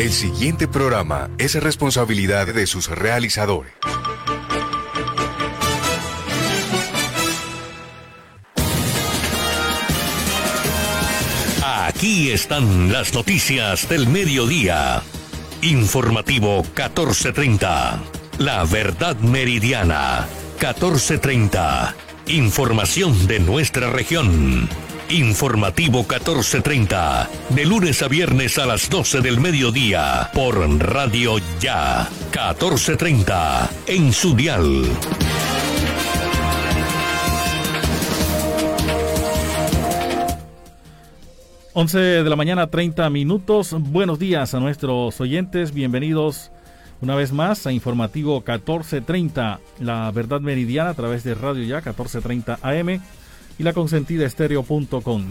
El siguiente programa es responsabilidad de sus realizadores. Aquí están las noticias del mediodía. Informativo 1430. La verdad meridiana 1430. Información de nuestra región. Informativo 1430. De lunes a viernes a las 12 del mediodía. Por Radio Ya. 1430. En su dial. 11 de la mañana, 30 minutos. Buenos días a nuestros oyentes. Bienvenidos una vez más a Informativo 1430, la verdad meridiana a través de Radio Ya 1430 AM y la.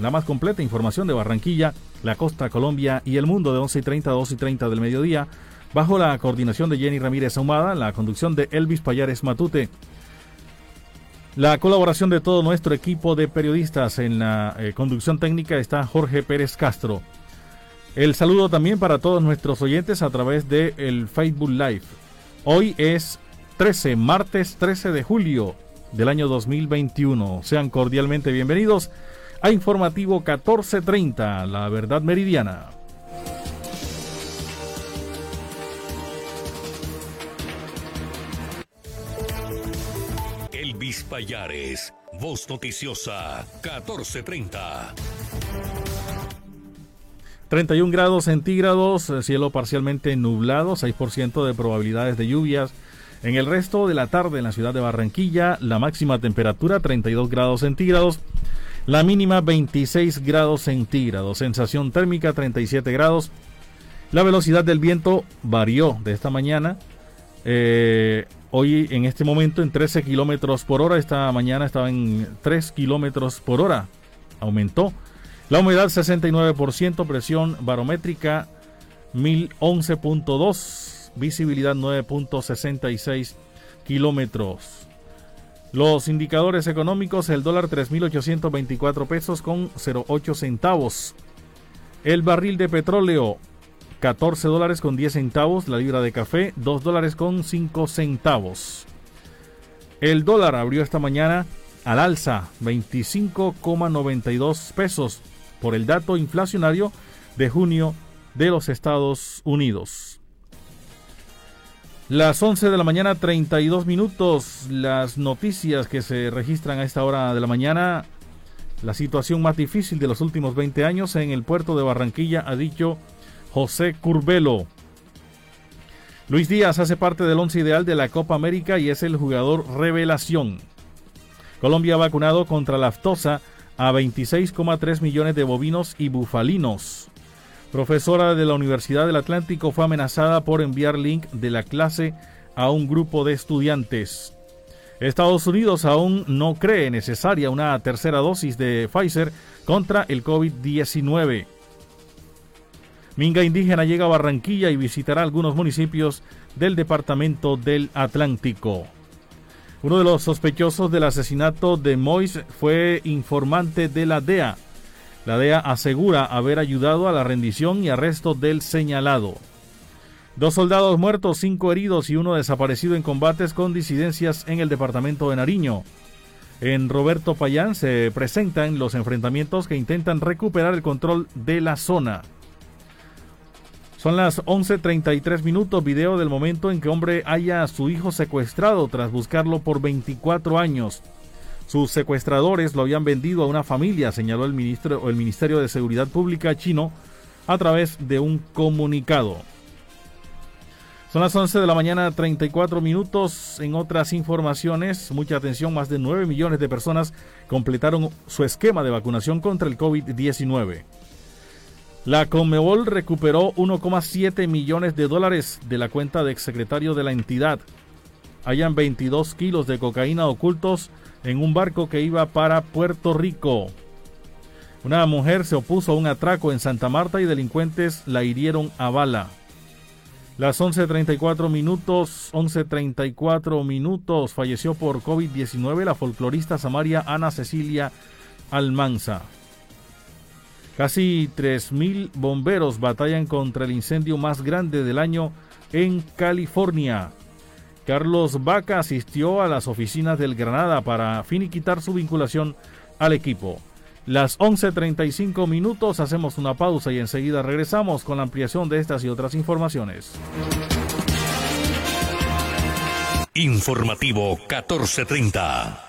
La más completa información de Barranquilla, la costa, Colombia y el mundo de 11 y 30 a 2 y 30 del mediodía, bajo la coordinación de Jenny Ramírez Ahumada, la conducción de Elvis Payares Matute. La colaboración de todo nuestro equipo de periodistas en la eh, conducción técnica está Jorge Pérez Castro. El saludo también para todos nuestros oyentes a través de el Facebook Live. Hoy es 13, martes 13 de julio del año 2021. Sean cordialmente bienvenidos a Informativo 1430, La Verdad Meridiana. Elvis Payares, Voz Noticiosa, 1430. 31 grados centígrados, eh, cielo parcialmente nublado, 6% de probabilidades de lluvias. En el resto de la tarde en la ciudad de Barranquilla, la máxima temperatura 32 grados centígrados, la mínima 26 grados centígrados, sensación térmica 37 grados. La velocidad del viento varió de esta mañana. Eh, hoy en este momento en 13 kilómetros por hora, esta mañana estaba en 3 kilómetros por hora, aumentó. La humedad 69%, presión barométrica 1011.2, visibilidad 9.66 kilómetros. Los indicadores económicos, el dólar 3.824 pesos con 0.8 centavos. El barril de petróleo 14 dólares con 10 centavos. La libra de café 2 dólares con 5 centavos. El dólar abrió esta mañana al alza 25,92 pesos por el dato inflacionario de junio de los Estados Unidos. Las 11 de la mañana, 32 minutos. Las noticias que se registran a esta hora de la mañana. La situación más difícil de los últimos 20 años en el puerto de Barranquilla, ha dicho José Curbelo. Luis Díaz hace parte del once ideal de la Copa América y es el jugador revelación. Colombia ha vacunado contra la aftosa a 26,3 millones de bovinos y bufalinos. Profesora de la Universidad del Atlántico fue amenazada por enviar link de la clase a un grupo de estudiantes. Estados Unidos aún no cree necesaria una tercera dosis de Pfizer contra el COVID-19. Minga indígena llega a Barranquilla y visitará algunos municipios del departamento del Atlántico. Uno de los sospechosos del asesinato de Mois fue informante de la DEA. La DEA asegura haber ayudado a la rendición y arresto del señalado. Dos soldados muertos, cinco heridos y uno desaparecido en combates con disidencias en el departamento de Nariño. En Roberto Payán se presentan los enfrentamientos que intentan recuperar el control de la zona. Son las 11.33 minutos, video del momento en que hombre haya a su hijo secuestrado tras buscarlo por 24 años. Sus secuestradores lo habían vendido a una familia, señaló el, ministro, el Ministerio de Seguridad Pública chino a través de un comunicado. Son las 11 de la mañana, 34 minutos. En otras informaciones, mucha atención, más de 9 millones de personas completaron su esquema de vacunación contra el COVID-19. La Conmebol recuperó 1,7 millones de dólares de la cuenta de exsecretario de la entidad. Hayan 22 kilos de cocaína ocultos en un barco que iba para Puerto Rico. Una mujer se opuso a un atraco en Santa Marta y delincuentes la hirieron a bala. Las 11.34 minutos, 11.34 minutos, falleció por COVID-19 la folclorista samaria Ana Cecilia Almanza. Casi 3.000 bomberos batallan contra el incendio más grande del año en California. Carlos Vaca asistió a las oficinas del Granada para finiquitar su vinculación al equipo. Las 11.35 minutos hacemos una pausa y enseguida regresamos con la ampliación de estas y otras informaciones. Informativo 1430.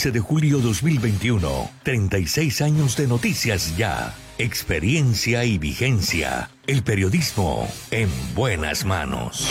15 de julio 2021. 36 años de noticias ya. Experiencia y vigencia. El periodismo en buenas manos.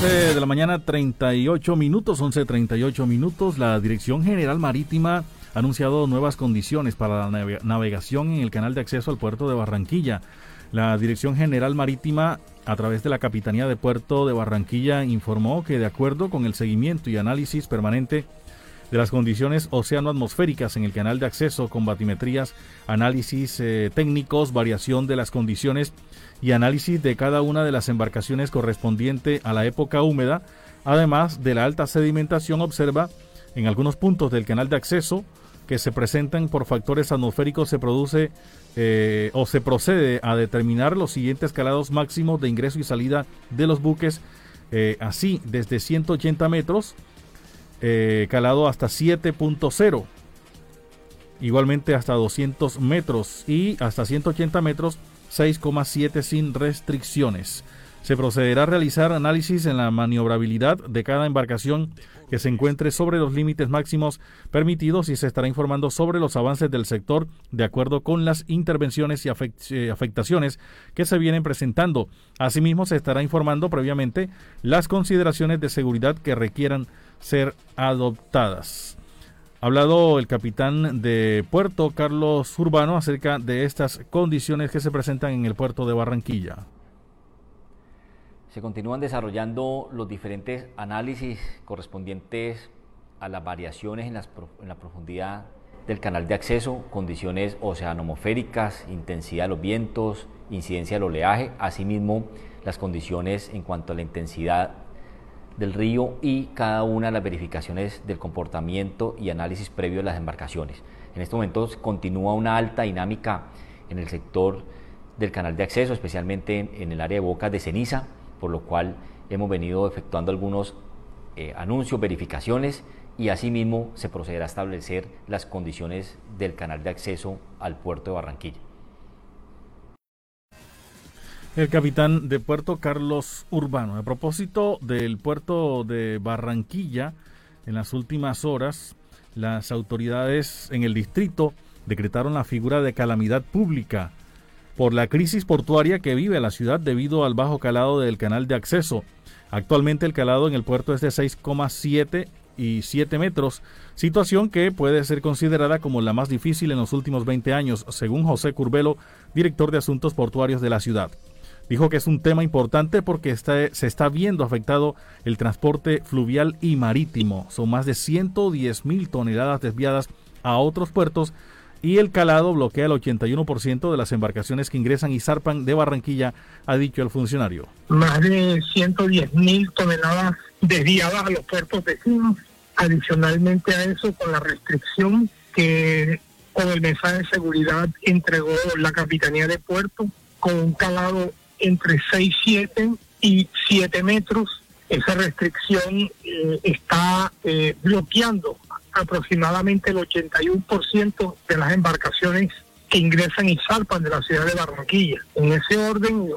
de la mañana, 38 minutos, 11.38 minutos. La Dirección General Marítima ha anunciado nuevas condiciones para la navegación en el canal de acceso al puerto de Barranquilla. La Dirección General Marítima, a través de la Capitanía de Puerto de Barranquilla, informó que de acuerdo con el seguimiento y análisis permanente de las condiciones océano-atmosféricas en el canal de acceso con batimetrías, análisis eh, técnicos, variación de las condiciones y análisis de cada una de las embarcaciones correspondiente a la época húmeda, además de la alta sedimentación observa en algunos puntos del canal de acceso que se presentan por factores atmosféricos se produce eh, o se procede a determinar los siguientes calados máximos de ingreso y salida de los buques, eh, así desde 180 metros, eh, calado hasta 7.0, igualmente hasta 200 metros y hasta 180 metros 6,7 sin restricciones. Se procederá a realizar análisis en la maniobrabilidad de cada embarcación que se encuentre sobre los límites máximos permitidos y se estará informando sobre los avances del sector de acuerdo con las intervenciones y eh, afectaciones que se vienen presentando. Asimismo, se estará informando previamente las consideraciones de seguridad que requieran ser adoptadas. Ha hablado el capitán de puerto, Carlos Urbano, acerca de estas condiciones que se presentan en el puerto de Barranquilla. Se continúan desarrollando los diferentes análisis correspondientes a las variaciones en, la profundidad del canal de acceso, condiciones oceanomosféricas, intensidad de los vientos, incidencia del oleaje, asimismo las condiciones en cuanto a la intensidad del río y cada una de las verificaciones del comportamiento y análisis previo de las embarcaciones. En estos momentos continúa una alta dinámica en el sector del canal de acceso, especialmente en el área de bocas de ceniza, por lo cual hemos venido efectuando algunos eh, anuncios, verificaciones y asimismo se procederá a establecer las condiciones del canal de acceso al puerto de Barranquilla. El capitán de puerto Carlos Urbano. A propósito del puerto de Barranquilla, en las últimas horas, las autoridades en el distrito decretaron la figura de calamidad pública por la crisis portuaria que vive la ciudad debido al bajo calado del canal de acceso. Actualmente el calado en el puerto es de 6,7 y 7 metros, situación que puede ser considerada como la más difícil en los últimos 20 años, según José Curbelo, director de Asuntos Portuarios de la ciudad. Dijo que es un tema importante porque se está viendo afectado el transporte fluvial y marítimo. Son más de 110 mil toneladas desviadas a otros puertos y el calado bloquea el 81% de las embarcaciones que ingresan y zarpan de Barranquilla, ha dicho el funcionario. Más de 110 mil toneladas desviadas a los puertos vecinos. Adicionalmente a eso, con la restricción que con el mensaje de seguridad entregó la Capitanía de Puerto, con un calado entre 6, 7 y 7 metros. Esa restricción eh, está eh, bloqueando aproximadamente el 81% de las embarcaciones que ingresan y salpan de la ciudad de Barranquilla. En ese orden,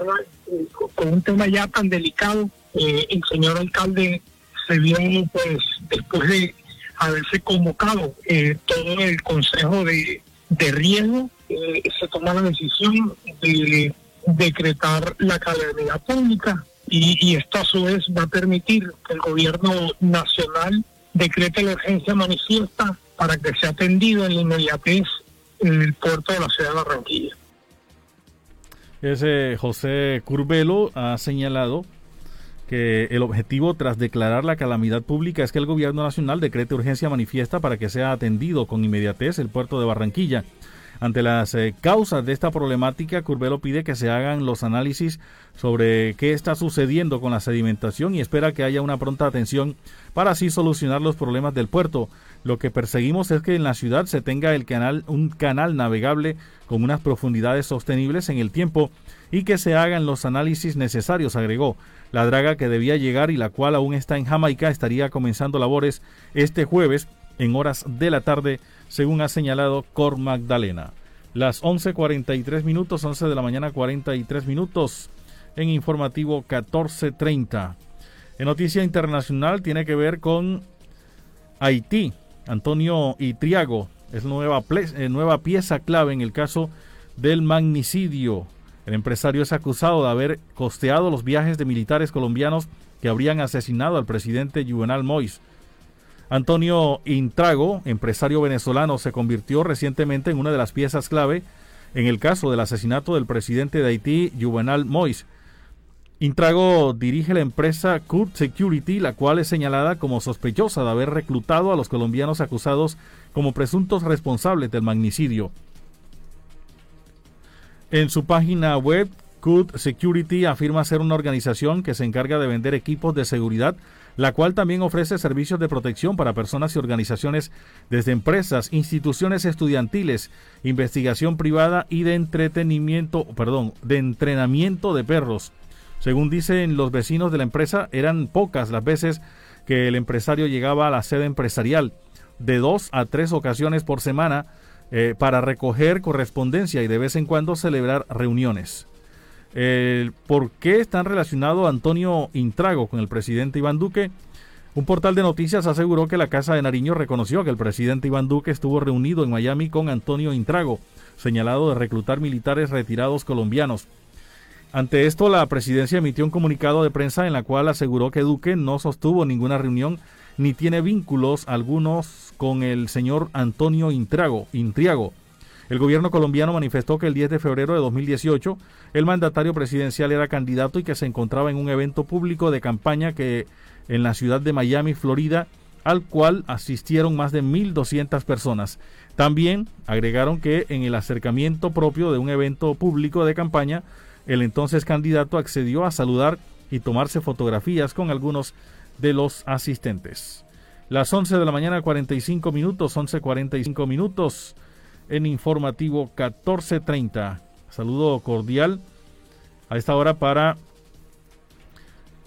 con un tema ya tan delicado, eh, el señor alcalde se vio, pues, después de haberse convocado eh, todo el consejo de, riesgo, eh, se toma la decisión de decretar la calamidad pública y, y esto a su vez va a permitir que el gobierno nacional decreta la urgencia manifiesta para que sea atendido en la inmediatez el puerto de la ciudad de Barranquilla. Ese José Curbelo ha señalado que el objetivo tras declarar la calamidad pública es que el gobierno nacional decrete urgencia manifiesta para que sea atendido con inmediatez el puerto de Barranquilla. Ante las eh, causas de esta problemática, Curbelo pide que se hagan los análisis sobre qué está sucediendo con la sedimentación y espera que haya una pronta atención para así solucionar los problemas del puerto. Lo que perseguimos es que en la ciudad se tenga el canal, un canal navegable con unas profundidades sostenibles en el tiempo y que se hagan los análisis necesarios, agregó. La draga que debía llegar y la cual aún está en Jamaica estaría comenzando labores este jueves en horas de la tarde según ha señalado Cor Magdalena. Las 11.43 minutos, 11 de la mañana 43 minutos en informativo 14.30. En noticia internacional tiene que ver con Haití. Antonio Itriago es nueva, eh, nueva pieza clave en el caso del magnicidio. El empresario es acusado de haber costeado los viajes de militares colombianos que habrían asesinado al presidente Juvenal Mois. Antonio Intrago, empresario venezolano, se convirtió recientemente en una de las piezas clave en el caso del asesinato del presidente de Haití, Juvenal Mois. Intrago dirige la empresa Kurt Security, la cual es señalada como sospechosa de haber reclutado a los colombianos acusados como presuntos responsables del magnicidio. En su página web, Kurt Security afirma ser una organización que se encarga de vender equipos de seguridad la cual también ofrece servicios de protección para personas y organizaciones desde empresas, instituciones estudiantiles, investigación privada y de entretenimiento, perdón, de entrenamiento de perros. Según dicen los vecinos de la empresa, eran pocas las veces que el empresario llegaba a la sede empresarial, de dos a tres ocasiones por semana, eh, para recoger correspondencia y de vez en cuando celebrar reuniones. ¿Por qué están relacionados Antonio Intrago con el presidente Iván Duque? Un portal de noticias aseguró que la Casa de Nariño reconoció que el presidente Iván Duque estuvo reunido en Miami con Antonio Intrago, señalado de reclutar militares retirados colombianos. Ante esto, la presidencia emitió un comunicado de prensa en la cual aseguró que Duque no sostuvo ninguna reunión ni tiene vínculos algunos con el señor Antonio Intrago, Intriago. El gobierno colombiano manifestó que el 10 de febrero de 2018 el mandatario presidencial era candidato y que se encontraba en un evento público de campaña que en la ciudad de Miami, Florida, al cual asistieron más de 1.200 personas. También agregaron que en el acercamiento propio de un evento público de campaña, el entonces candidato accedió a saludar y tomarse fotografías con algunos de los asistentes. Las 11 de la mañana 45 minutos, 11.45 minutos en informativo 1430. Saludo cordial a esta hora para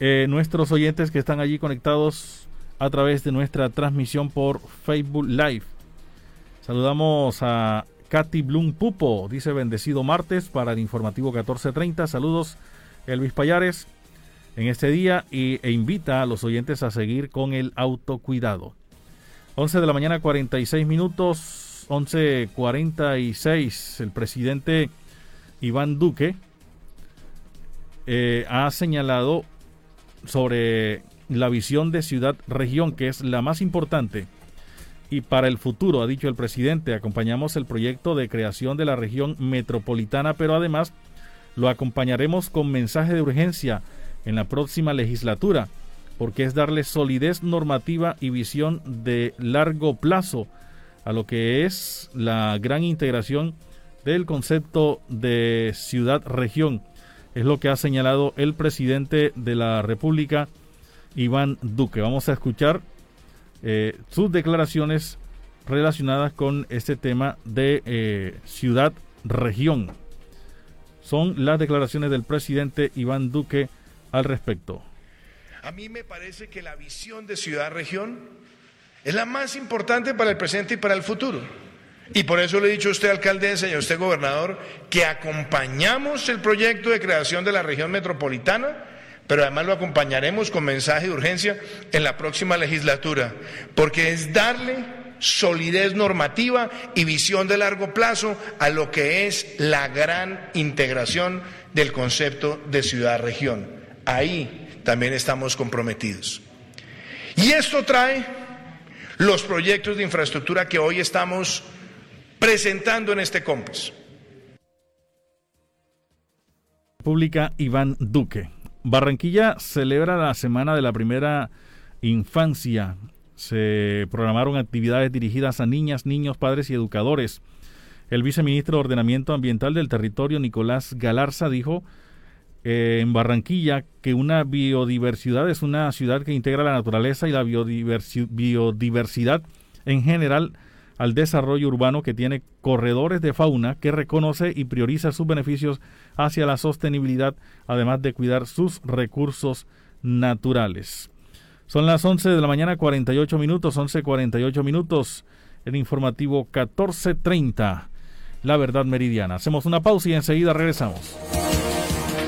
eh, nuestros oyentes que están allí conectados a través de nuestra transmisión por Facebook Live. Saludamos a Katy Blum Pupo, dice bendecido martes para el informativo 1430. Saludos Elvis Payares en este día y, e invita a los oyentes a seguir con el autocuidado. 11 de la mañana 46 minutos, 11.46, el presidente Iván Duque eh, ha señalado sobre la visión de ciudad-región, que es la más importante. Y para el futuro, ha dicho el presidente, acompañamos el proyecto de creación de la región metropolitana, pero además lo acompañaremos con mensaje de urgencia en la próxima legislatura, porque es darle solidez normativa y visión de largo plazo a lo que es la gran integración del concepto de ciudad-región es lo que ha señalado el presidente de la República, Iván Duque. Vamos a escuchar eh, sus declaraciones relacionadas con este tema de eh, ciudad-región. Son las declaraciones del presidente Iván Duque al respecto. A mí me parece que la visión de ciudad-región es la más importante para el presente y para el futuro. Y por eso le he dicho a usted, alcaldesa, y a usted, gobernador, que acompañamos el proyecto de creación de la región metropolitana, pero además lo acompañaremos con mensaje de urgencia en la próxima legislatura, porque es darle solidez normativa y visión de largo plazo a lo que es la gran integración del concepto de ciudad-región. Ahí también estamos comprometidos. Y esto trae los proyectos de infraestructura que hoy estamos presentando en este compás. República Iván Duque. Barranquilla celebra la Semana de la Primera Infancia. Se programaron actividades dirigidas a niñas, niños, padres y educadores. El viceministro de Ordenamiento Ambiental del Territorio, Nicolás Galarza, dijo eh, en Barranquilla que una biodiversidad es una ciudad que integra la naturaleza y la biodiversidad en general al desarrollo urbano que tiene corredores de fauna que reconoce y prioriza sus beneficios hacia la sostenibilidad, además de cuidar sus recursos naturales. Son las 11 de la mañana 48 minutos, 11.48 minutos, el informativo 14.30, La Verdad Meridiana. Hacemos una pausa y enseguida regresamos.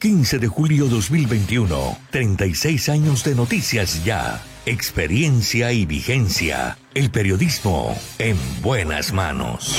15 de julio 2021. 36 años de noticias ya. Experiencia y vigencia. El periodismo en buenas manos.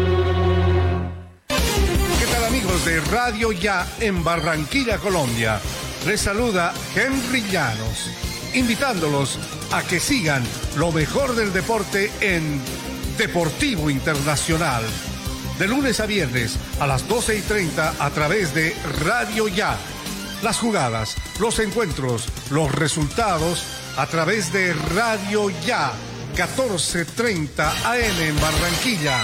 ¿Qué tal amigos de Radio Ya en Barranquilla, Colombia? Les saluda Henry Llanos, invitándolos a que sigan lo mejor del deporte en Deportivo Internacional. De lunes a viernes a las 12 y 30 a través de Radio Ya las jugadas, los encuentros, los resultados a través de Radio Ya, 1430 AM en Barranquilla.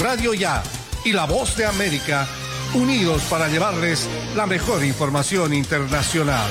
Radio Ya y La Voz de América, unidos para llevarles la mejor información internacional.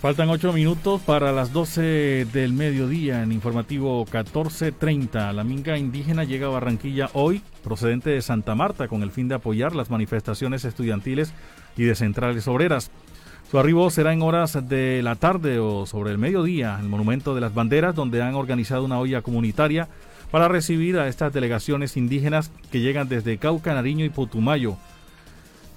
Faltan ocho minutos para las 12 del mediodía en informativo 1430. La minga indígena llega a Barranquilla hoy, procedente de Santa Marta, con el fin de apoyar las manifestaciones estudiantiles y de centrales obreras. Su arribo será en horas de la tarde o sobre el mediodía, en el Monumento de las Banderas, donde han organizado una olla comunitaria para recibir a estas delegaciones indígenas que llegan desde Cauca, Nariño y Putumayo.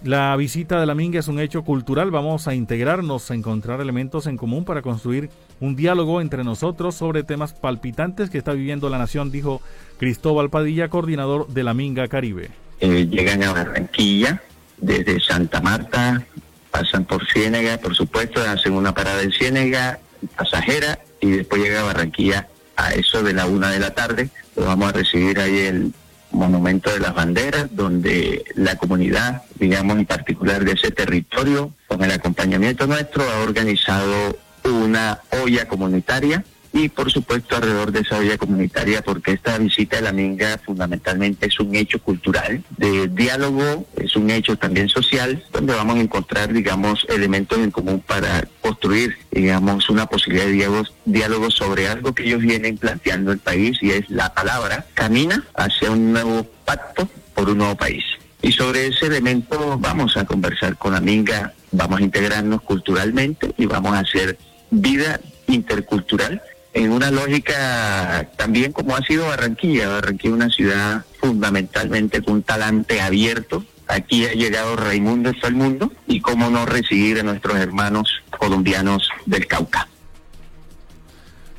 La visita de la Minga es un hecho cultural. Vamos a integrarnos, a encontrar elementos en común para construir un diálogo entre nosotros sobre temas palpitantes que está viviendo la nación, dijo Cristóbal Padilla, coordinador de la Minga Caribe. Eh, llegan a Barranquilla desde Santa Marta, pasan por Ciénega, por supuesto, hacen una parada en Ciénega, pasajera, y después llega a Barranquilla a eso de la una de la tarde. Lo vamos a recibir ahí el Monumento de las Banderas, donde la comunidad, digamos en particular de ese territorio, con el acompañamiento nuestro, ha organizado una olla comunitaria y por supuesto alrededor de esa olla comunitaria, porque esta visita de la Minga fundamentalmente es un hecho cultural, de diálogo, es un hecho también social, donde vamos a encontrar, digamos, elementos en común para construir, digamos, una posibilidad de diálogo sobre algo que ellos vienen planteando el país y es la palabra camina hacia un nuevo pacto por un nuevo país. Y sobre ese elemento vamos a conversar con la Minga, vamos a integrarnos culturalmente y vamos a hacer vida intercultural en una lógica también como ha sido Barranquilla. Barranquilla es una ciudad fundamentalmente con un talante abierto. Aquí ha llegado Raimundo todo el mundo y cómo no recibir a nuestros hermanos colombianos del Cauca.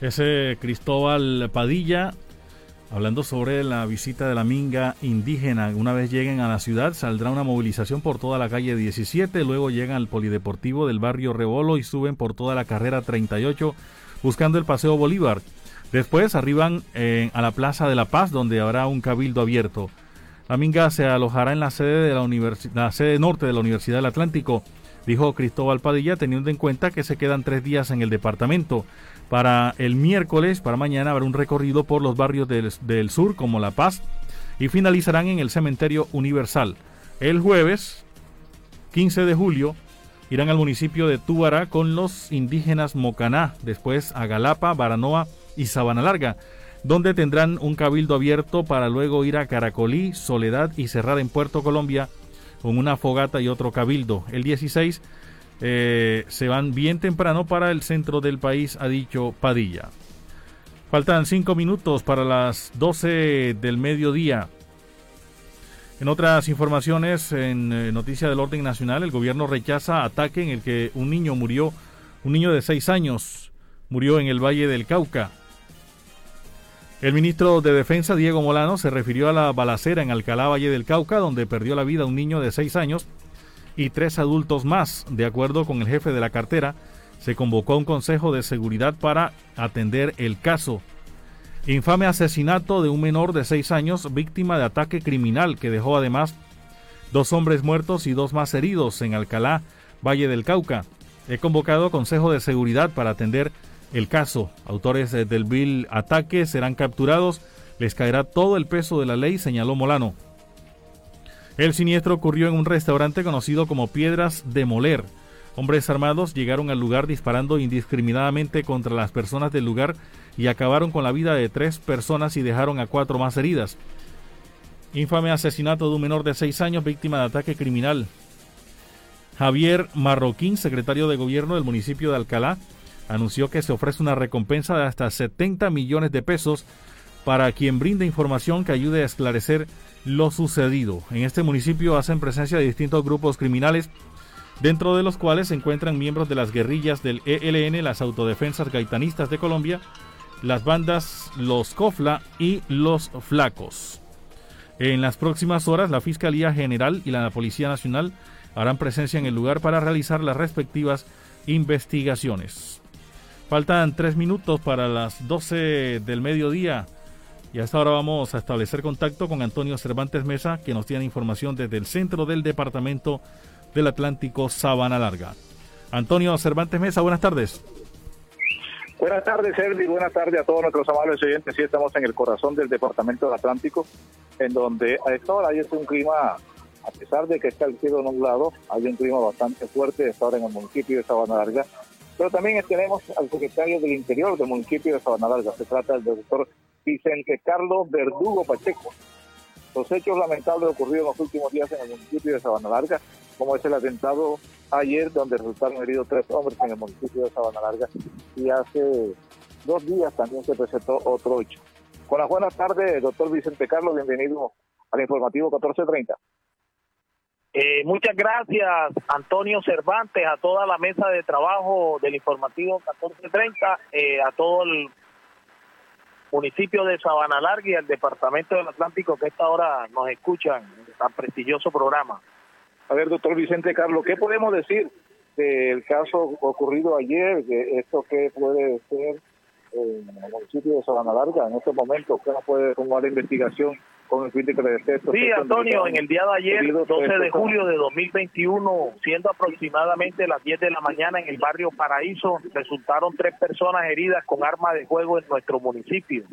Ese Cristóbal Padilla, hablando sobre la visita de la minga indígena. Una vez lleguen a la ciudad, saldrá una movilización por toda la calle 17, luego llegan al polideportivo del barrio Rebolo y suben por toda la carrera 38 buscando el Paseo Bolívar. Después arriban eh, a la Plaza de la Paz, donde habrá un cabildo abierto. La minga se alojará en la sede, de la, norte de la Universidad del Atlántico, dijo Cristóbal Padilla, teniendo en cuenta que se quedan tres días en el departamento. Para el miércoles, para mañana, habrá un recorrido por los barrios del sur, como La Paz, y finalizarán en el Cementerio Universal. El jueves, 15 de julio, irán al municipio de Túbara con los indígenas Mocaná, después a Galapa, Baranoa y Sabana Larga donde tendrán un cabildo abierto para luego ir a Caracolí, Soledad y cerrar en Puerto Colombia con una fogata y otro cabildo. El 16 eh, se van bien temprano para el centro del país, ha dicho Padilla. Faltan cinco minutos para las 12 del mediodía. En otras informaciones, en eh, noticia del orden nacional, el gobierno rechaza ataque en el que un niño murió, un niño de seis años murió en el Valle del Cauca. El ministro de Defensa, Diego Molano, se refirió a la balacera en Alcalá Valle del Cauca, donde perdió la vida un niño de seis años y tres adultos más. De acuerdo con el jefe de la cartera, se convocó a un consejo de seguridad para atender el caso. Infame asesinato de un menor de seis años víctima de ataque criminal que dejó además dos hombres muertos y dos más heridos en Alcalá, Valle del Cauca. He convocado a Consejo de Seguridad para atender el caso. Autores eh, del vil ataque serán capturados. Les caerá todo el peso de la ley, señaló Molano. El siniestro ocurrió en un restaurante conocido como Piedras de Moler. Hombres armados llegaron al lugar disparando indiscriminadamente contra las personas del lugar y acabaron con la vida de tres personas y dejaron a cuatro más heridas. Infame asesinato de un menor de seis años víctima de ataque criminal. Javier Marroquín, secretario de gobierno del municipio de Alcalá, anunció que se ofrece una recompensa de hasta 70 millones de pesos para quien brinde información que ayude a esclarecer lo sucedido. En este municipio hacen presencia de distintos grupos criminales, dentro de los cuales se encuentran miembros de las guerrillas del ELN, las autodefensas gaitanistas de Colombia, las bandas Los Cofla y Los Flacos. En las próximas horas, la Fiscalía General y la Policía Nacional harán presencia en el lugar para realizar las respectivas investigaciones. Faltan tres minutos para las 12 del mediodía. Y hasta ahora vamos a establecer contacto con Antonio Cervantes Mesa, que nos tiene información desde el centro del departamento del Atlántico, Sabana Larga. Antonio Cervantes Mesa, buenas tardes. Buenas tardes, Servi. Buenas tardes a todos nuestros amables oyentes. Sí, estamos en el corazón del departamento del Atlántico, en donde a esta hora hay un clima, a pesar de que está el cielo nublado, hay un clima bastante fuerte a esta hora en el municipio de Sabana Larga pero también tenemos al secretario del Interior del municipio de Sabana Larga. Se trata del doctor Vicente Carlos Verdugo Pacheco. Los hechos lamentables ocurridos en los últimos días en el municipio de Sabana Larga, como es el atentado ayer donde resultaron heridos tres hombres en el municipio de Sabana Larga y hace dos días también se presentó otro hecho. Con las buenas tardes, doctor Vicente Carlos, bienvenido al informativo 1430. Eh, muchas gracias, Antonio Cervantes, a toda la mesa de trabajo del informativo 1430, eh, a todo el municipio de Sabana Larga y al departamento del Atlántico que a esta hora nos escuchan en tan prestigioso programa. A ver, doctor Vicente Carlos, ¿qué podemos decir del caso ocurrido ayer? ¿Esto qué puede ser en el municipio de Sabana Larga en estos momentos? ¿Qué nos puede tomar la investigación con el fin de que Sí, Antonio, en el día de ayer, 12 de julio de 2021, siendo aproximadamente las 10 de la mañana en el barrio Paraíso, resultaron tres personas heridas con armas de fuego en nuestro municipio.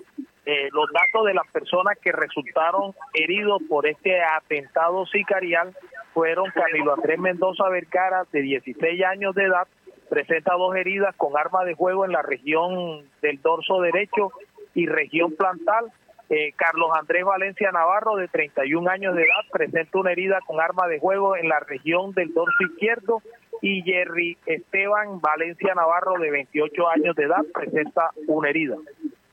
Eh, los datos de las personas que resultaron heridos por este atentado sicarial fueron Camilo Andrés Mendoza Vercara, de 16 años de edad, presenta dos heridas con arma de fuego en la región del dorso derecho y región plantal, eh, Carlos Andrés Valencia Navarro, de 31 años de edad, presenta una herida con arma de juego en la región del dorso izquierdo. Y Jerry Esteban Valencia Navarro, de 28 años de edad, presenta una herida.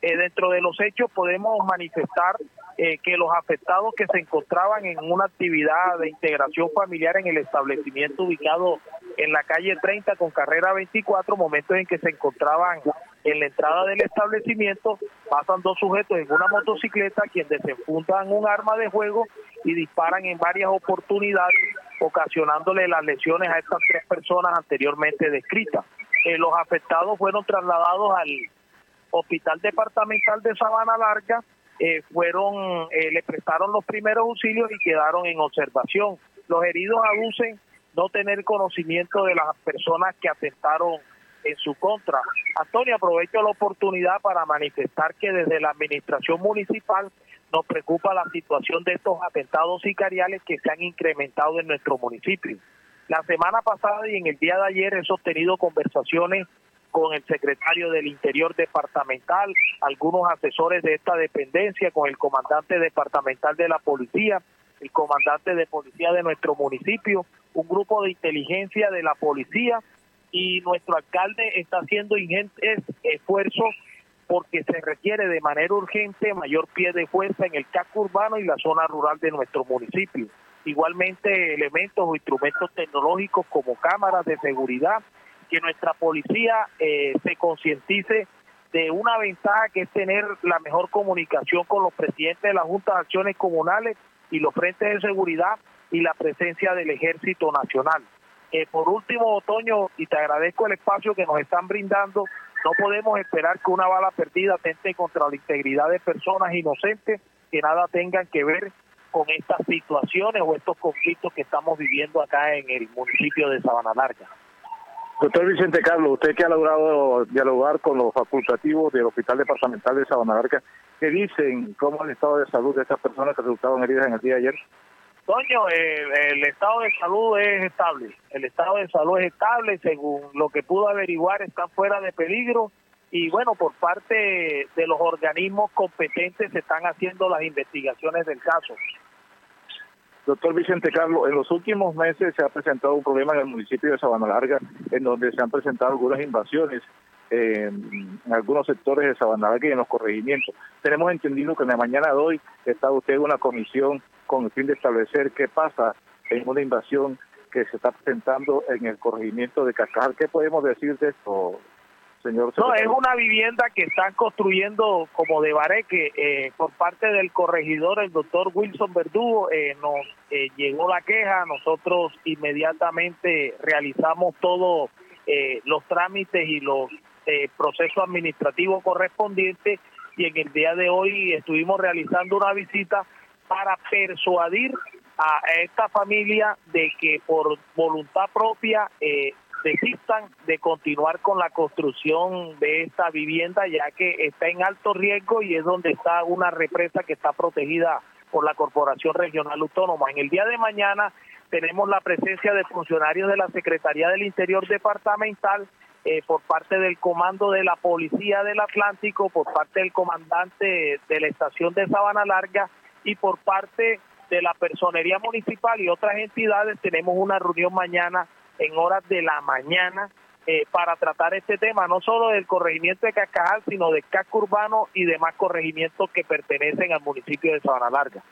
Eh, dentro de los hechos podemos manifestar eh, que los afectados que se encontraban en una actividad de integración familiar en el establecimiento ubicado en la calle 30 con carrera 24, momentos en que se encontraban en la entrada del establecimiento pasan dos sujetos en una motocicleta quienes desenfundan un arma de juego y disparan en varias oportunidades ocasionándole las lesiones a estas tres personas anteriormente descritas. Eh, los afectados fueron trasladados al Hospital Departamental de Sabana Larga, eh, fueron, eh, le prestaron los primeros auxilios y quedaron en observación. Los heridos aducen no tener conocimiento de las personas que atentaron en su contra. Antonio, aprovecho la oportunidad para manifestar que desde la administración municipal nos preocupa la situación de estos atentados sicariales que se han incrementado en nuestro municipio. La semana pasada y en el día de ayer he sostenido conversaciones con el secretario del Interior departamental, algunos asesores de esta dependencia, con el comandante departamental de la policía, el comandante de policía de nuestro municipio, un grupo de inteligencia de la policía y nuestro alcalde está haciendo ingentes esfuerzos porque se requiere de manera urgente mayor pie de fuerza en el casco urbano y la zona rural de nuestro municipio. Igualmente elementos o instrumentos tecnológicos como cámaras de seguridad, que nuestra policía eh, se concientice de una ventaja que es tener la mejor comunicación con los presidentes de las juntas de acciones comunales y los frentes de seguridad y la presencia del ejército nacional. Eh, por último, Otoño, y te agradezco el espacio que nos están brindando, no podemos esperar que una bala perdida atente contra la integridad de personas inocentes que nada tengan que ver con estas situaciones o estos conflictos que estamos viviendo acá en el municipio de Sabana Larga. Doctor Vicente Carlos, usted que ha logrado dialogar con los facultativos del Hospital Departamental de Sabana Larga, ¿qué dicen? ¿Cómo es el estado de salud de estas personas que resultaron heridas en el día de ayer? Toño, el estado de salud es estable. El estado de salud es estable, según lo que pudo averiguar, están fuera de peligro. Y bueno, por parte de los organismos competentes se están haciendo las investigaciones del caso. Doctor Vicente Carlos, en los últimos meses se ha presentado un problema en el municipio de Sabana Larga, en donde se han presentado algunas invasiones en algunos sectores de Sabana Larga y en los corregimientos. Tenemos entendido que en la mañana de hoy está usted en una comisión con el fin de establecer qué pasa en una invasión que se está presentando en el corregimiento de Cascajar. ¿Qué podemos decir de esto, señor? No, es una vivienda que están construyendo como de Bareque eh, por parte del corregidor, el doctor Wilson Verdugo. Eh, nos eh, llegó la queja, nosotros inmediatamente realizamos todos los trámites y los procesos administrativos correspondientes y en el día de hoy estuvimos realizando una visita para persuadir a esta familia de que por voluntad propia eh, desistan de continuar con la construcción de esta vivienda ya que está en alto riesgo y es donde está una represa que está protegida por la Corporación Regional Autónoma. En el día de mañana tenemos la presencia de funcionarios de la Secretaría del Interior Departamental eh, por parte del Comando de la Policía del Atlántico, por parte del comandante de la estación de Sabana Larga y por parte de la personería municipal y otras entidades tenemos una reunión mañana en horas de la mañana eh, para tratar este tema, no solo del corregimiento de Cascajal, sino del casco urbano y demás corregimientos que pertenecen al municipio de Sabana Larga.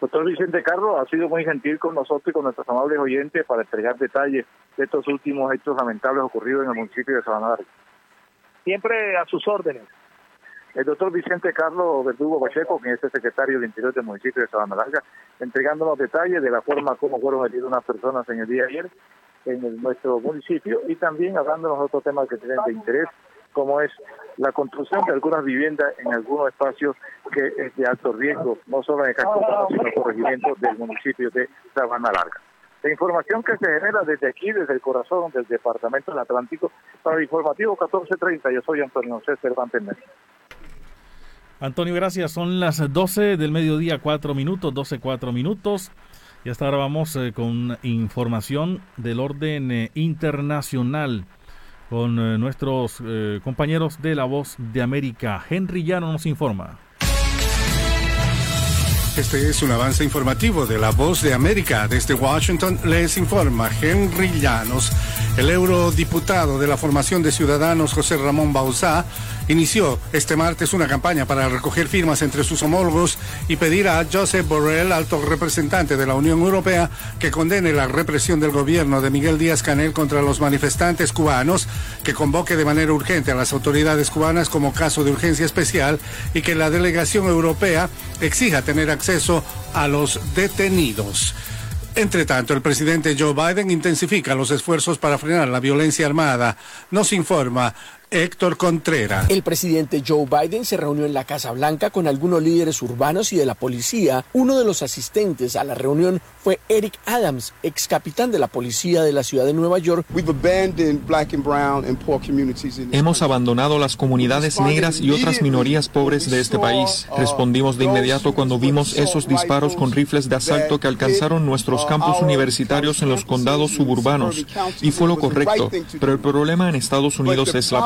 Doctor Vicente Carlos, ha sido muy gentil con nosotros y con nuestros amables oyentes para entregar detalles de estos últimos hechos lamentables ocurridos en el municipio de Sabana Larga. Siempre a sus órdenes. El doctor Vicente Carlos Verdugo Pacheco, que es el secretario de Interior del municipio de Sabana Larga, entregándonos detalles de la forma como fueron heridas unas personas en el día de ayer en nuestro municipio y también hablándonos de otros temas que tienen de interés, como es la construcción de algunas viviendas en algunos espacios que es de alto riesgo, no solo en el casco sino en corregimientos del municipio de Sabana Larga. La información que se genera desde aquí, desde el corazón del Departamento del Atlántico, para el informativo 1430, yo soy Antonio José Cervantes Antonio, gracias. Son las 12 del mediodía, 4 minutos, 12, 4 minutos. Y hasta ahora vamos eh, con información del orden eh, internacional con eh, nuestros compañeros de La Voz de América. Henry Llano nos informa. Este es un avance informativo de La Voz de América. Desde Washington les informa Henry Llanos. El eurodiputado de la formación de Ciudadanos, José Ramón Bauzá, inició este martes una campaña para recoger firmas entre sus homólogos y pedir a Josep Borrell, alto representante de la Unión Europea, que condene la represión del gobierno de Miguel Díaz Canel contra los manifestantes cubanos, que convoque de manera urgente a las autoridades cubanas como caso de urgencia especial y que la delegación europea exija tener acceso a los detenidos. Entre tanto, el presidente Joe Biden intensifica los esfuerzos para frenar la violencia armada. Nos informa Héctor Contreras. El presidente Joe Biden se reunió en la Casa Blanca con algunos líderes urbanos y de la policía. Uno de los asistentes a la reunión fue Eric Adams, ex capitán de la policía de la ciudad de Nueva York. Hemos abandonado las comunidades negras y otras minorías pobres de este país. Respondimos de inmediato cuando vimos esos disparos con rifles de asalto que alcanzaron nuestros campus universitarios en los condados suburbanos. Y fue lo correcto. Pero el problema en Estados Unidos es la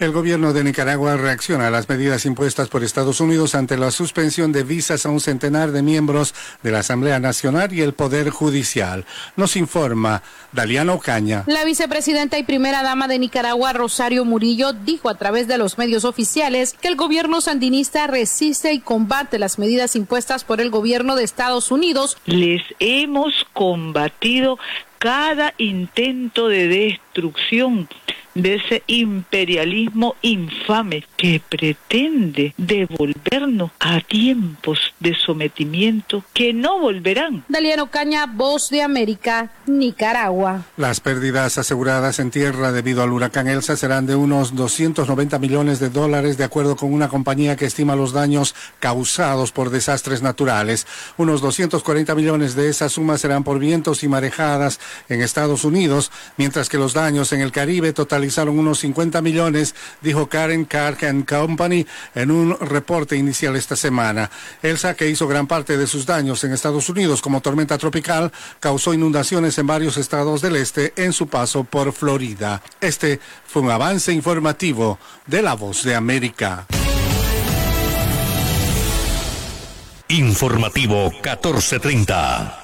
El gobierno de Nicaragua reacciona a las medidas impuestas por Estados Unidos ante la suspensión de visas a un centenar de miembros de la Asamblea Nacional y el Poder Judicial. Nos informa Daliano Caña. La vicepresidenta y primera dama de Nicaragua, Rosario Murillo, dijo a través de los medios oficiales que el gobierno sandinista resiste y combate las medidas impuestas por el gobierno de Estados Unidos. Les hemos combatido cada intento de destrucción de ese imperialismo infame que pretende devolvernos a tiempos de sometimiento que no volverán. Daliano Caña, Voz de América, Nicaragua. Las pérdidas aseguradas en tierra debido al huracán Elsa serán de unos 290 millones de dólares, de acuerdo con una compañía que estima los daños causados por desastres naturales. Unos 240 millones de esa suma serán por vientos y marejadas en Estados Unidos, mientras que los daños en el Caribe total totalizaron unos 50 millones, dijo Karen Carr Company en un reporte inicial esta semana. Elsa, que hizo gran parte de sus daños en Estados Unidos como tormenta tropical, causó inundaciones en varios estados del este en su paso por Florida. Este fue un avance informativo de La Voz de América. Informativo 1430.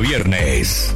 viernes.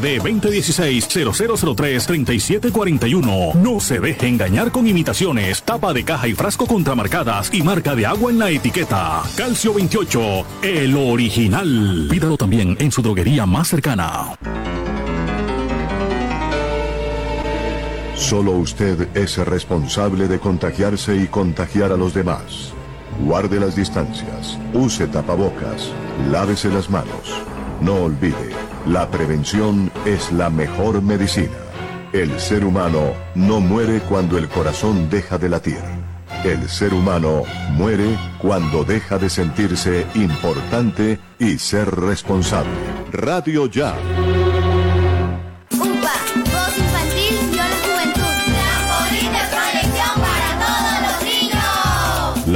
SD 2016-0003-3741. No se deje engañar con imitaciones, tapa de caja y frasco contramarcadas y marca de agua en la etiqueta. Calcio 28, el original. Pídalo también en su droguería más cercana. Solo usted es responsable de contagiarse y contagiar a los demás. Guarde las distancias, use tapabocas, lávese las manos. No olvide, la prevención es la mejor medicina. El ser humano no muere cuando el corazón deja de latir. El ser humano muere cuando deja de sentirse importante y ser responsable. Radio Ya.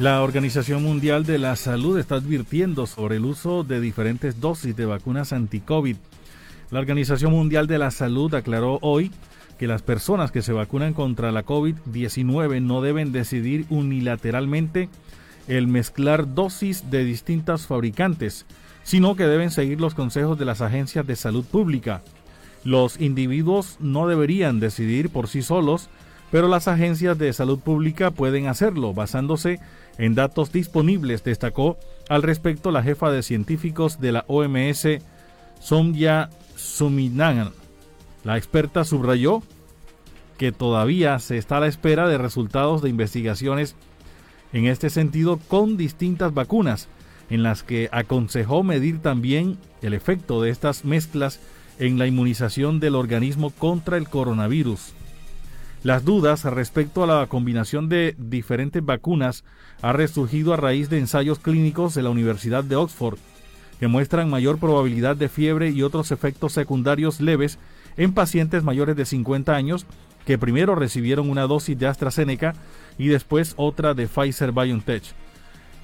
La Organización Mundial de la Salud está advirtiendo sobre el uso de diferentes dosis de vacunas anti-COVID. La Organización Mundial de la Salud aclaró hoy que las personas que se vacunan contra la COVID-19 no deben decidir unilateralmente el mezclar dosis de distintas fabricantes, sino que deben seguir los consejos de las agencias de salud pública. Los individuos no deberían decidir por sí solos, pero las agencias de salud pública pueden hacerlo basándose en datos disponibles, destacó al respecto la jefa de científicos de la OMS, Somya Suminagan. La experta subrayó que todavía se está a la espera de resultados de investigaciones en este sentido con distintas vacunas, en las que aconsejó medir también el efecto de estas mezclas en la inmunización del organismo contra el coronavirus. Las dudas respecto a la combinación de diferentes vacunas ha resurgido a raíz de ensayos clínicos de la Universidad de Oxford, que muestran mayor probabilidad de fiebre y otros efectos secundarios leves en pacientes mayores de 50 años que primero recibieron una dosis de AstraZeneca y después otra de Pfizer BioNTech.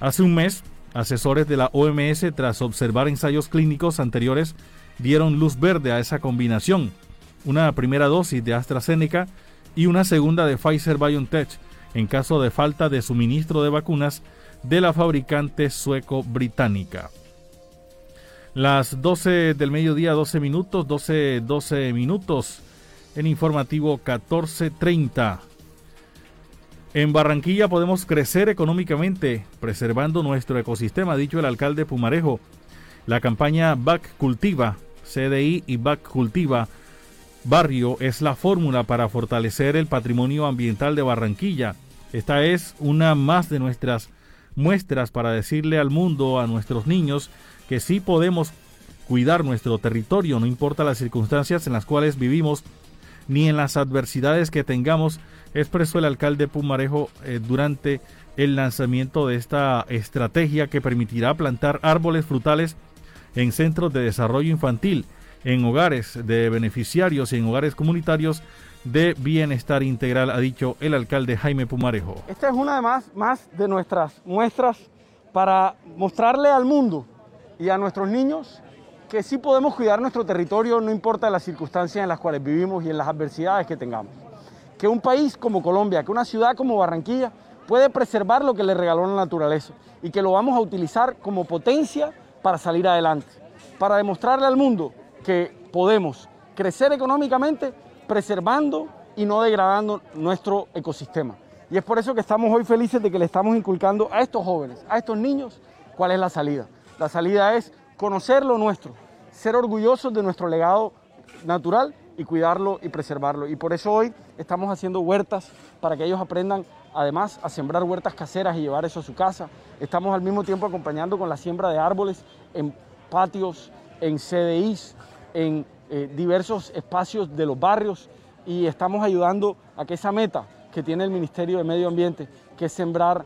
Hace un mes, asesores de la OMS, tras observar ensayos clínicos anteriores, dieron luz verde a esa combinación. Una primera dosis de AstraZeneca y una segunda de Pfizer BioNTech en caso de falta de suministro de vacunas de la fabricante sueco-británica. Las 12 del mediodía, 12 minutos, 12, 12 minutos en informativo 1430. En Barranquilla podemos crecer económicamente preservando nuestro ecosistema, ha dicho el alcalde Pumarejo. La campaña BAC Cultiva, CDI y BAC Cultiva Barrio es la fórmula para fortalecer el patrimonio ambiental de Barranquilla. Esta es una más de nuestras muestras para decirle al mundo, a nuestros niños, que sí podemos cuidar nuestro territorio, no importa las circunstancias en las cuales vivimos ni en las adversidades que tengamos, expresó el alcalde Pumarejo eh, durante el lanzamiento de esta estrategia que permitirá plantar árboles frutales en centros de desarrollo infantil, en hogares de beneficiarios y en hogares comunitarios de bienestar integral, ha dicho el alcalde Jaime Pumarejo. Esta es una de más, más de nuestras muestras para mostrarle al mundo y a nuestros niños que sí podemos cuidar nuestro territorio, no importa las circunstancias en las cuales vivimos y en las adversidades que tengamos. Que un país como Colombia, que una ciudad como Barranquilla puede preservar lo que le regaló la naturaleza y que lo vamos a utilizar como potencia para salir adelante, para demostrarle al mundo que podemos crecer económicamente preservando y no degradando nuestro ecosistema. Y es por eso que estamos hoy felices de que le estamos inculcando a estos jóvenes, a estos niños, cuál es la salida. La salida es conocer lo nuestro, ser orgullosos de nuestro legado natural y cuidarlo y preservarlo. Y por eso hoy estamos haciendo huertas para que ellos aprendan además a sembrar huertas caseras y llevar eso a su casa. Estamos al mismo tiempo acompañando con la siembra de árboles en patios, en CDIs, en eh, diversos espacios de los barrios y estamos ayudando a que esa meta que tiene el Ministerio de Medio Ambiente, que es sembrar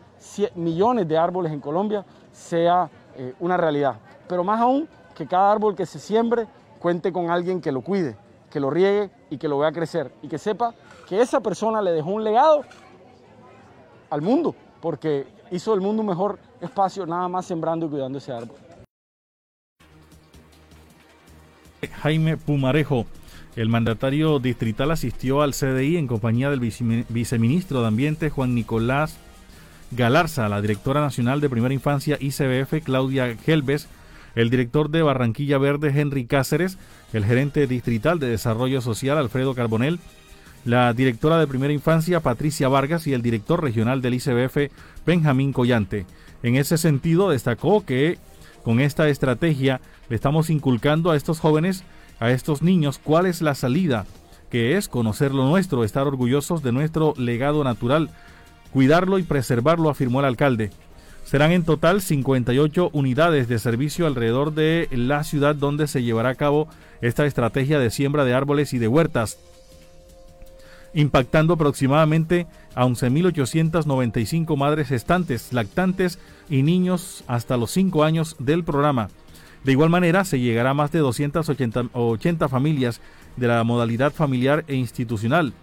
millones de árboles en Colombia, sea eh, una realidad. Pero más aún, que cada árbol que se siembre cuente con alguien que lo cuide, que lo riegue y que lo vea crecer y que sepa que esa persona le dejó un legado al mundo, porque hizo del mundo un mejor espacio nada más sembrando y cuidando ese árbol. Jaime Pumarejo, el mandatario distrital asistió al CDI en compañía del viceministro de Ambiente Juan Nicolás Galarza, la directora nacional de Primera Infancia ICBF Claudia Gelbes, el director de Barranquilla Verde Henry Cáceres, el gerente distrital de Desarrollo Social Alfredo Carbonel, la directora de Primera Infancia Patricia Vargas y el director regional del ICBF Benjamín Collante. En ese sentido, destacó que con esta estrategia le estamos inculcando a estos jóvenes, a estos niños, cuál es la salida, que es conocer lo nuestro, estar orgullosos de nuestro legado natural, cuidarlo y preservarlo, afirmó el alcalde. Serán en total 58 unidades de servicio alrededor de la ciudad donde se llevará a cabo esta estrategia de siembra de árboles y de huertas, impactando aproximadamente a 11.895 madres gestantes, lactantes y niños hasta los 5 años del programa. De igual manera, se llegará a más de 280 familias de la modalidad familiar e institucional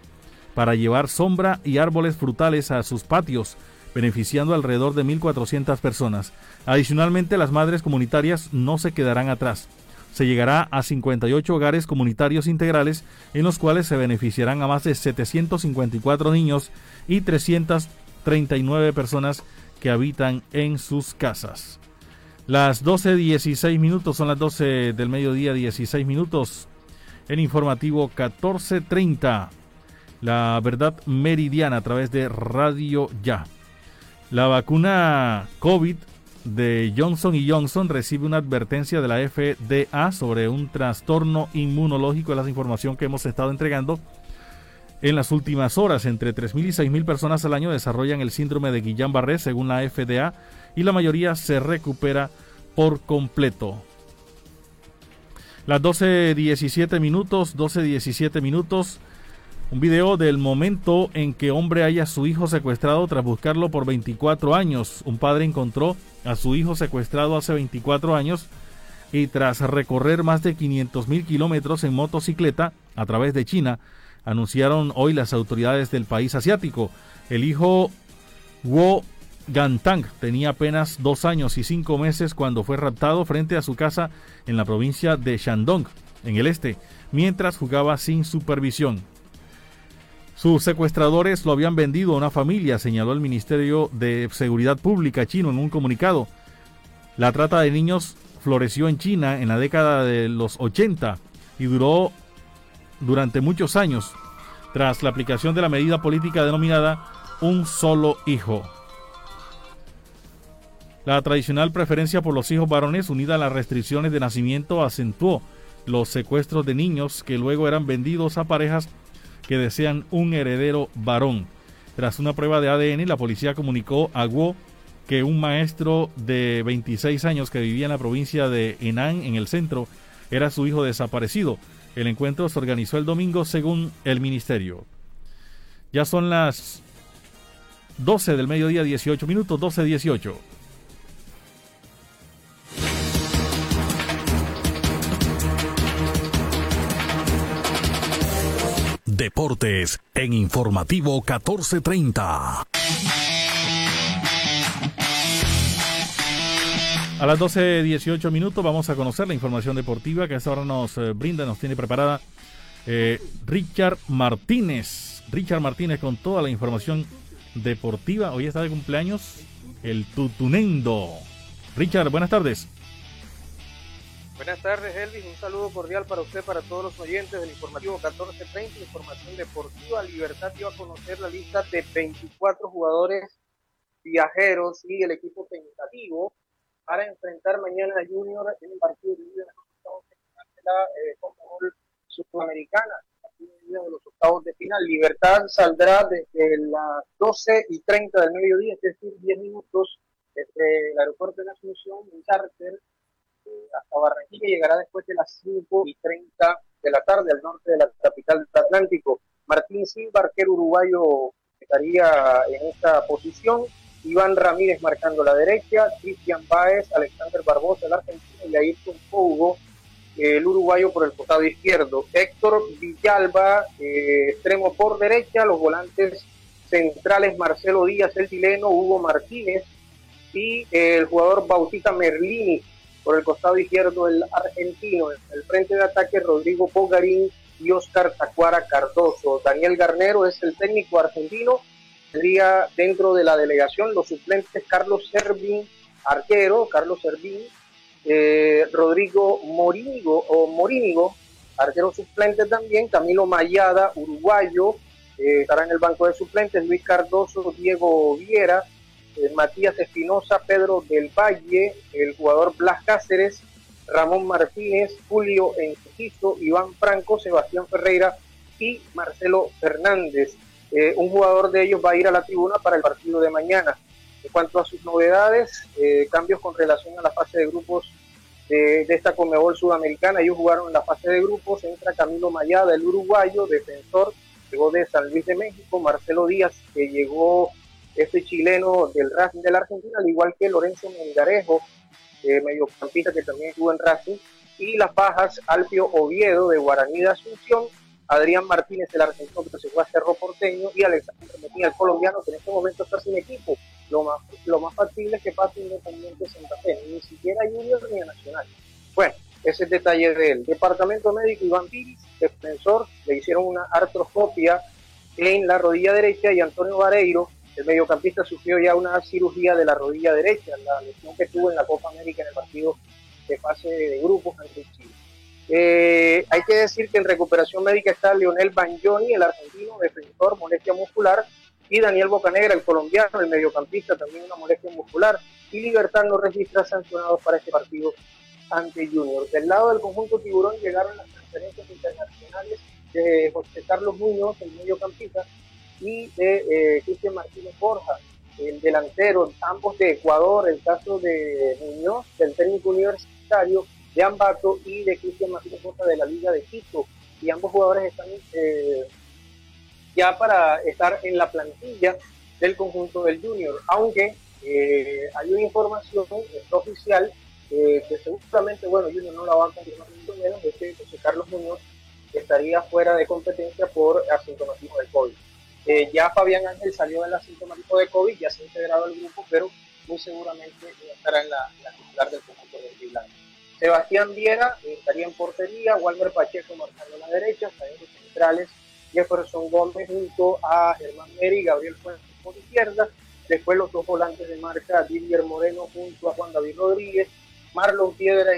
para llevar sombra y árboles frutales a sus patios, beneficiando alrededor de 1.400 personas. Adicionalmente, las madres comunitarias no se quedarán atrás. Se llegará a 58 hogares comunitarios integrales en los cuales se beneficiarán a más de 754 niños y 339 personas que habitan en sus casas. Las 12.16 minutos, son las 12 del mediodía, 16 minutos. En informativo 14.30. La verdad meridiana a través de Radio Ya. La vacuna COVID de Johnson Johnson recibe una advertencia de la FDA sobre un trastorno inmunológico. Es la información que hemos estado entregando en las últimas horas. Entre 3.000 y 6.000 personas al año desarrollan el síndrome de Guillain-Barré según la FDA y la mayoría se recupera por completo. Las 12.17 minutos, 12.17 minutos. Un video del momento en que hombre haya su hijo secuestrado tras buscarlo por 24 años. Un padre encontró a su hijo secuestrado hace 24 años y tras recorrer más de 500 mil kilómetros en motocicleta a través de China, anunciaron hoy las autoridades del país asiático. El hijo Wo Gantang tenía apenas dos años y cinco meses cuando fue raptado frente a su casa en la provincia de Shandong, en el este, mientras jugaba sin supervisión. Sus secuestradores lo habían vendido a una familia, señaló el Ministerio de Seguridad Pública chino en un comunicado. La trata de niños floreció en China en la década de los 80 y duró durante muchos años, tras la aplicación de la medida política denominada un solo hijo. La tradicional preferencia por los hijos varones unida a las restricciones de nacimiento acentuó los secuestros de niños que luego eran vendidos a parejas que desean un heredero varón. Tras una prueba de ADN, la policía comunicó a Guo que un maestro de 26 años que vivía en la provincia de Henan, en el centro, era su hijo desaparecido. El encuentro se organizó el domingo según el ministerio. Ya son las 12 del mediodía, 18 minutos, 12-18. Deportes en Informativo 1430. A las 12.18 minutos vamos a conocer la información deportiva que a esta hora nos eh, brinda, nos tiene preparada eh, Richard Martínez. Richard Martínez con toda la información deportiva. Hoy está de cumpleaños el Tutunendo. Richard, buenas tardes. Buenas tardes, Elvis. Un saludo cordial para usted, para todos los oyentes del informativo 1430, información deportiva. Libertad dio a conocer la lista de 24 jugadores viajeros y el equipo tentativo para enfrentar mañana a Junior en el partido de de la eh, Sudamericana, de los octavos de final. Libertad saldrá desde las 12 y 30 del mediodía, es decir, 10 minutos desde el aeropuerto de la Asunción, en charter, hasta Barranquilla llegará después de las 5 y 30 de la tarde al norte de la capital del Atlántico. Martín Silva, arquero uruguayo, estaría en esta posición. Iván Ramírez marcando la derecha, Cristian Báez, Alexander Barbosa, el argentino, y Ayrton Pougo, el uruguayo por el costado izquierdo. Héctor Villalba, eh, extremo por derecha, los volantes centrales Marcelo Díaz, el chileno, Hugo Martínez y el jugador Bautista Merlini por el costado izquierdo el argentino, en el frente de ataque Rodrigo Pogarín y Oscar Tacuara Cardoso. Daniel Garnero es el técnico argentino, sería dentro de la delegación los suplentes Carlos Servín, arquero, Carlos Servín, eh, Rodrigo Morínigo, o Morínigo, arquero suplente también, Camilo Mayada, uruguayo, eh, estará en el banco de suplentes, Luis Cardoso, Diego Viera, Matías Espinosa, Pedro del Valle, el jugador Blas Cáceres, Ramón Martínez, Julio Enciso, Iván Franco, Sebastián Ferreira y Marcelo Fernández. Eh, un jugador de ellos va a ir a la tribuna para el partido de mañana. En cuanto a sus novedades, eh, cambios con relación a la fase de grupos de, de, esta Comebol Sudamericana, ellos jugaron en la fase de grupos, entra Camilo Mayada, el uruguayo, defensor, llegó de San Luis de México, Marcelo Díaz, que llegó este chileno del Racing de la Argentina, al igual que Lorenzo Mengarejo, eh, mediocampista que también estuvo en Racing, y las bajas Alpio Oviedo de Guaraní de Asunción, Adrián Martínez, el argentino que se fue a Cerro Porteño, y Alexander Medina, el colombiano, que en este momento está sin equipo. Lo más, lo más factible es que pase Independiente Santa Fe, ni siquiera Junior ni a Nacional. Bueno, ese es el detalle del Departamento Médico Iván Piris, defensor, le hicieron una artroscopia en la rodilla derecha y Antonio Vareiro, el mediocampista sufrió ya una cirugía de la rodilla derecha, la lesión que tuvo en la Copa América en el partido de fase de grupos ante Chile. Eh, hay que decir que en recuperación médica está Leonel Bagnoni, el argentino, defensor, molestia muscular, y Daniel Bocanegra, el colombiano, el mediocampista, también una molestia muscular, y Libertad no registra sancionados para este partido ante Junior. Del lado del conjunto tiburón llegaron las transferencias internacionales de José Carlos Muñoz, el mediocampista, y de eh, Cristian Martínez Borja, el delantero, ambos de Ecuador, el caso de Muñoz, del técnico universitario, de Ambato y de Cristian Martínez Borja de la Liga de Quito. Y ambos jugadores están eh, ya para estar en la plantilla del conjunto del Junior, aunque eh, hay una información oficial que seguramente, bueno, Junior no la va a confirmar mucho menos, es que José Carlos Muñoz estaría fuera de competencia por asintomatismo del COVID. Eh, ya Fabián Ángel salió del asintomático de COVID, ya se ha integrado al grupo, pero muy seguramente estará en la, titular del conjunto de Blanco. Sebastián Viera eh, estaría en portería, Walter Pacheco marcando a la derecha, los centrales, Jefferson Gómez junto a Germán Meri, Gabriel Fuentes por izquierda, después los dos volantes de marca, Didier Moreno junto a Juan David Rodríguez, Marlon Piedra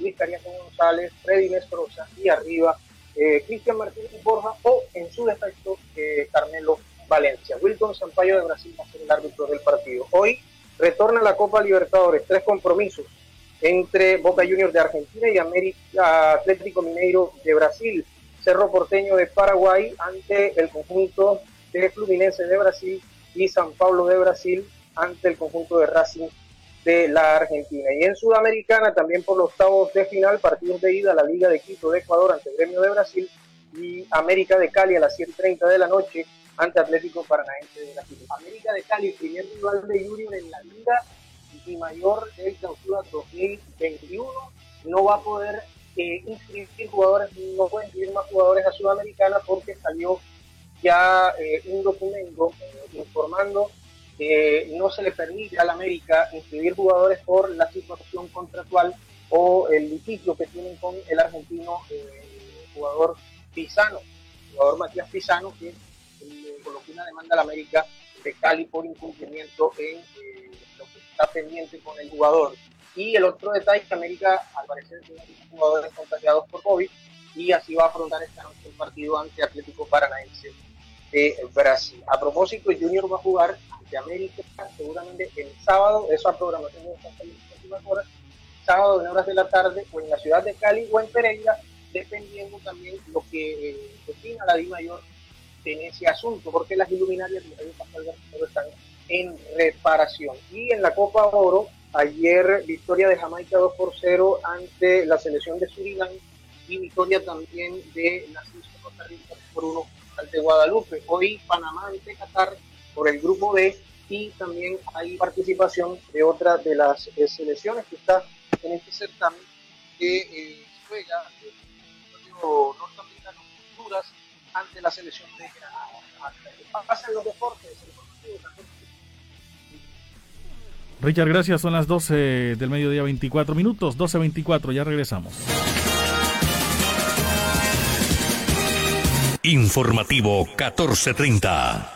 Luis Cariaco González, Freddy Mestroza y arriba eh, Cristian Martínez Borja o en su defecto eh, Carmelo Valencia. Wilton Sampaio de Brasil va a ser el árbitro del partido. Hoy retorna la Copa Libertadores, tres compromisos entre Boca Juniors de Argentina y América Atlético Mineiro de Brasil. Cerro Porteño de Paraguay ante el conjunto de Fluminense de Brasil y San Pablo de Brasil ante el conjunto de Racing de la Argentina. Y en Sudamericana, también por los octavos de final, partidos de ida, la Liga de Quito de Ecuador ante el Gremio de Brasil y América de Cali a las 7.30 de la noche ante Atlético Paranaense de Brasil. América de Cali, primer rival de Junior en la Liga y mayor del clausura 2021, no va a poder eh, inscribir jugadores, no puede inscribir más jugadores a Sudamericana porque salió ya eh, un documento eh, informando que no se le permite al América inscribir jugadores por la situación contractual o el litigio que tienen con el argentino eh, jugador Pisano, jugador Matías Pisano, que le colocó una demanda al América de Cali por incumplimiento en eh, lo que está pendiente con el jugador. Y el otro detalle que América, al parecer, tiene jugadores contagiados por COVID y así va a afrontar esta noche el partido ante Atlético Paranaense de Brasil. A propósito, Junior va a jugar ante América seguramente el sábado, esa programación de próximas horas, sábado en horas de la tarde o en la ciudad de Cali o en Pereira, dependiendo también lo que eh, defina la Di Mayor en ese asunto, porque las iluminarias de Pascal están en reparación. Y en la Copa Oro, ayer victoria de Jamaica 2 por 0 ante la selección de Surinam y victoria también de la selección de Costa Rica por 1 ante Guadalupe. Hoy Panamá ante Qatar por el grupo B y también hay participación de otra de las eh, selecciones que está en este certamen que eh, juega el norteamericano Honduras ante la selección de Granada. Pasan los deportes. Richard, gracias. Son las 12 del mediodía, 24 minutos. 12.24, ya regresamos. Informativo 1430.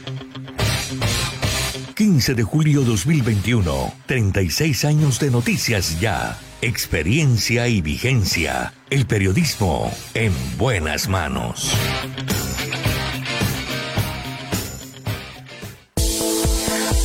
15 de julio 2021, 36 años de noticias ya. Experiencia y vigencia. El periodismo en buenas manos.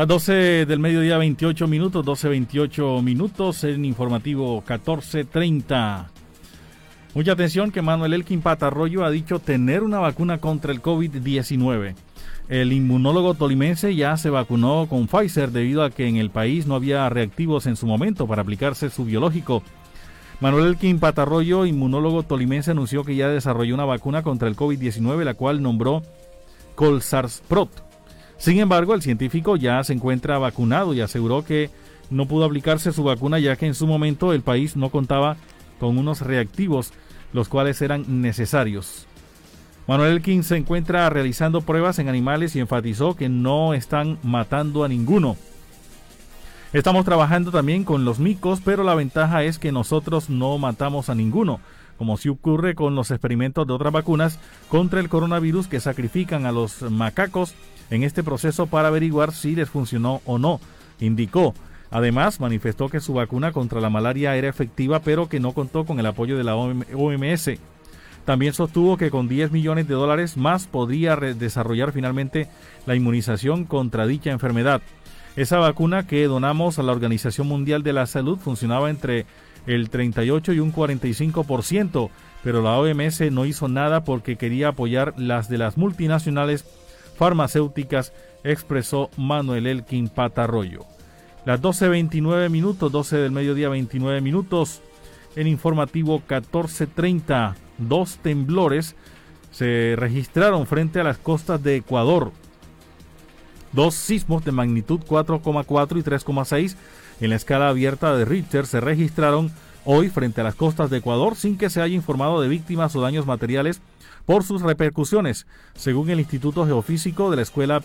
Las 12 del mediodía, 28 minutos, 12, 28 minutos en informativo 1430. Mucha atención que Manuel Elkin Patarroyo ha dicho tener una vacuna contra el COVID-19. El inmunólogo tolimense ya se vacunó con Pfizer debido a que en el país no había reactivos en su momento para aplicarse su biológico. Manuel Elkin Patarroyo, inmunólogo tolimense, anunció que ya desarrolló una vacuna contra el COVID-19, la cual nombró Colsarsprot. Sin embargo, el científico ya se encuentra vacunado y aseguró que no pudo aplicarse su vacuna ya que en su momento el país no contaba con unos reactivos los cuales eran necesarios. Manuel Elkin se encuentra realizando pruebas en animales y enfatizó que no están matando a ninguno. Estamos trabajando también con los micos, pero la ventaja es que nosotros no matamos a ninguno, como si ocurre con los experimentos de otras vacunas contra el coronavirus que sacrifican a los macacos en este proceso para averiguar si les funcionó o no, indicó. Además, manifestó que su vacuna contra la malaria era efectiva, pero que no contó con el apoyo de la OMS. También sostuvo que con 10 millones de dólares más podría desarrollar finalmente la inmunización contra dicha enfermedad. Esa vacuna que donamos a la Organización Mundial de la Salud funcionaba entre el 38 y un 45%, pero la OMS no hizo nada porque quería apoyar las de las multinacionales farmacéuticas, expresó Manuel Elkin Patarroyo. Las 12.29 minutos, 12 del mediodía 29 minutos, en informativo 14.30, dos temblores se registraron frente a las costas de Ecuador. Dos sismos de magnitud 4,4 y 3,6 en la escala abierta de Richter se registraron hoy frente a las costas de Ecuador sin que se haya informado de víctimas o daños materiales por sus repercusiones. Según el Instituto Geofísico de la Escuela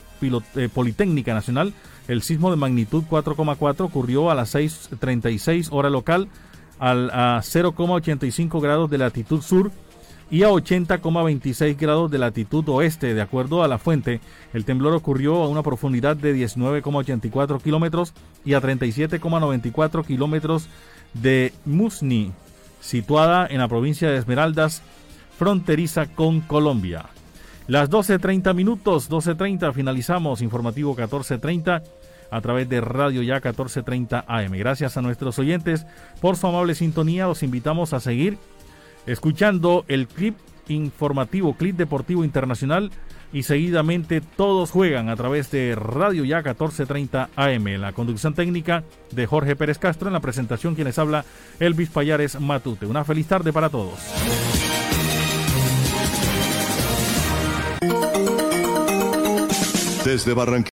eh, Politécnica Nacional, el sismo de magnitud 4,4 ocurrió a las 6.36 hora local al, a 0,85 grados de latitud sur y a 80,26 grados de latitud oeste. De acuerdo a la fuente, el temblor ocurrió a una profundidad de 19,84 kilómetros y a 37,94 kilómetros de Musni, situada en la provincia de Esmeraldas, fronteriza con Colombia. Las 12.30 minutos, 12.30, finalizamos informativo 14.30 a través de Radio Ya 1430 AM. Gracias a nuestros oyentes por su amable sintonía. Los invitamos a seguir escuchando el clip informativo, clip deportivo internacional y seguidamente todos juegan a través de Radio Ya 1430 AM. La conducción técnica de Jorge Pérez Castro, en la presentación quienes habla Elvis Payares Matute. Una feliz tarde para todos. Desde Barranquilla.